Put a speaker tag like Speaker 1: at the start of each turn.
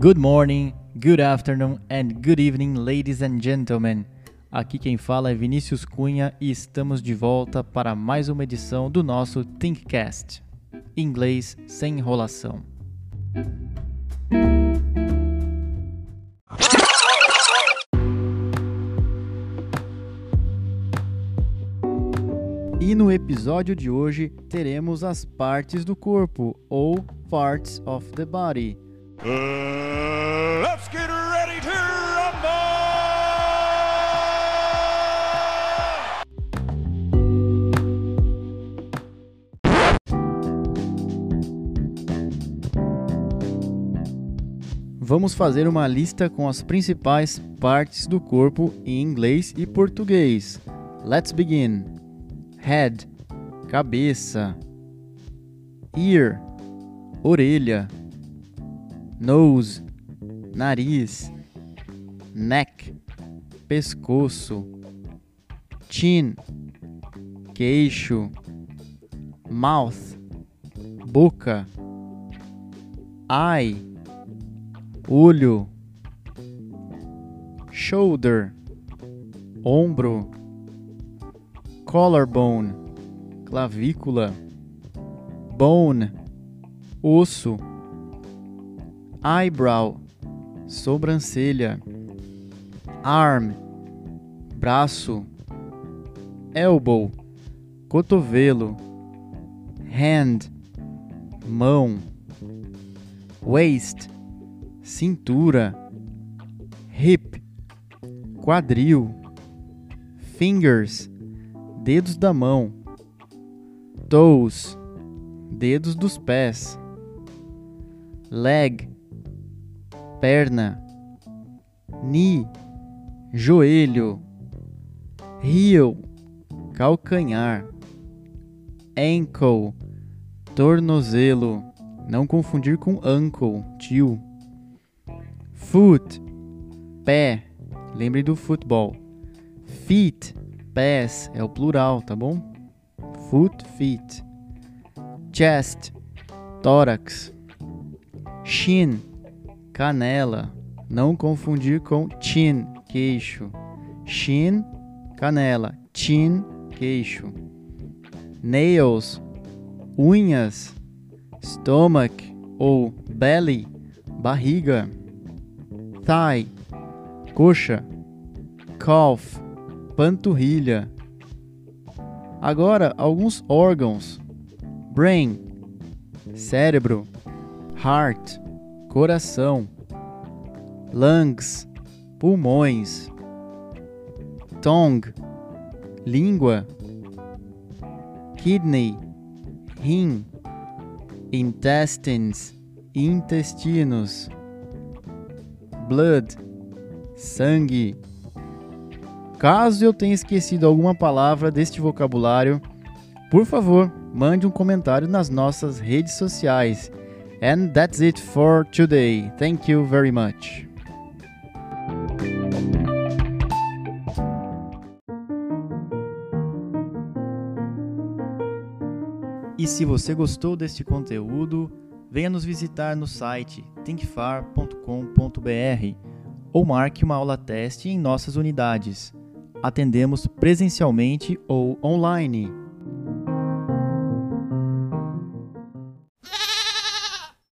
Speaker 1: Good morning, good afternoon and good evening, ladies and gentlemen. Aqui quem fala é Vinícius Cunha e estamos de volta para mais uma edição do nosso Thinkcast. Inglês sem enrolação. E no episódio de hoje teremos as partes do corpo, ou parts of the body.
Speaker 2: Uh, let's get ready to!
Speaker 1: Vamos fazer uma lista com as principais partes do corpo em inglês e português. Let's begin. Head, cabeça. Ear, orelha. Nose, nariz. Neck, pescoço. Chin, queixo. Mouth, boca. Eye, olho, shoulder, ombro, collarbone, clavícula, bone, osso, eyebrow, sobrancelha, arm, braço, elbow, cotovelo, hand, mão, waist, cintura, hip, quadril, fingers, dedos da mão, toes, dedos dos pés, leg, perna, knee, joelho, heel, calcanhar, ankle, tornozelo, não confundir com ankle, tio. Foot, pé, lembre do futebol. Feet, pés, é o plural, tá bom? Foot, feet. Chest, tórax. Shin, canela, não confundir com chin, queixo. Shin, canela. Chin, queixo. Nails, unhas. Stomach ou belly, barriga thigh, coxa, calf, panturrilha. Agora, alguns órgãos: brain, cérebro, heart, coração, lungs, pulmões, tongue, língua, kidney, rim, intestines, intestinos blood, sangue. Caso eu tenha esquecido alguma palavra deste vocabulário, por favor, mande um comentário nas nossas redes sociais. And that's it for today. Thank you very much. E se você gostou deste conteúdo, venha nos visitar no site thinkfar.com.br ou marque uma aula teste em nossas unidades. Atendemos presencialmente ou online.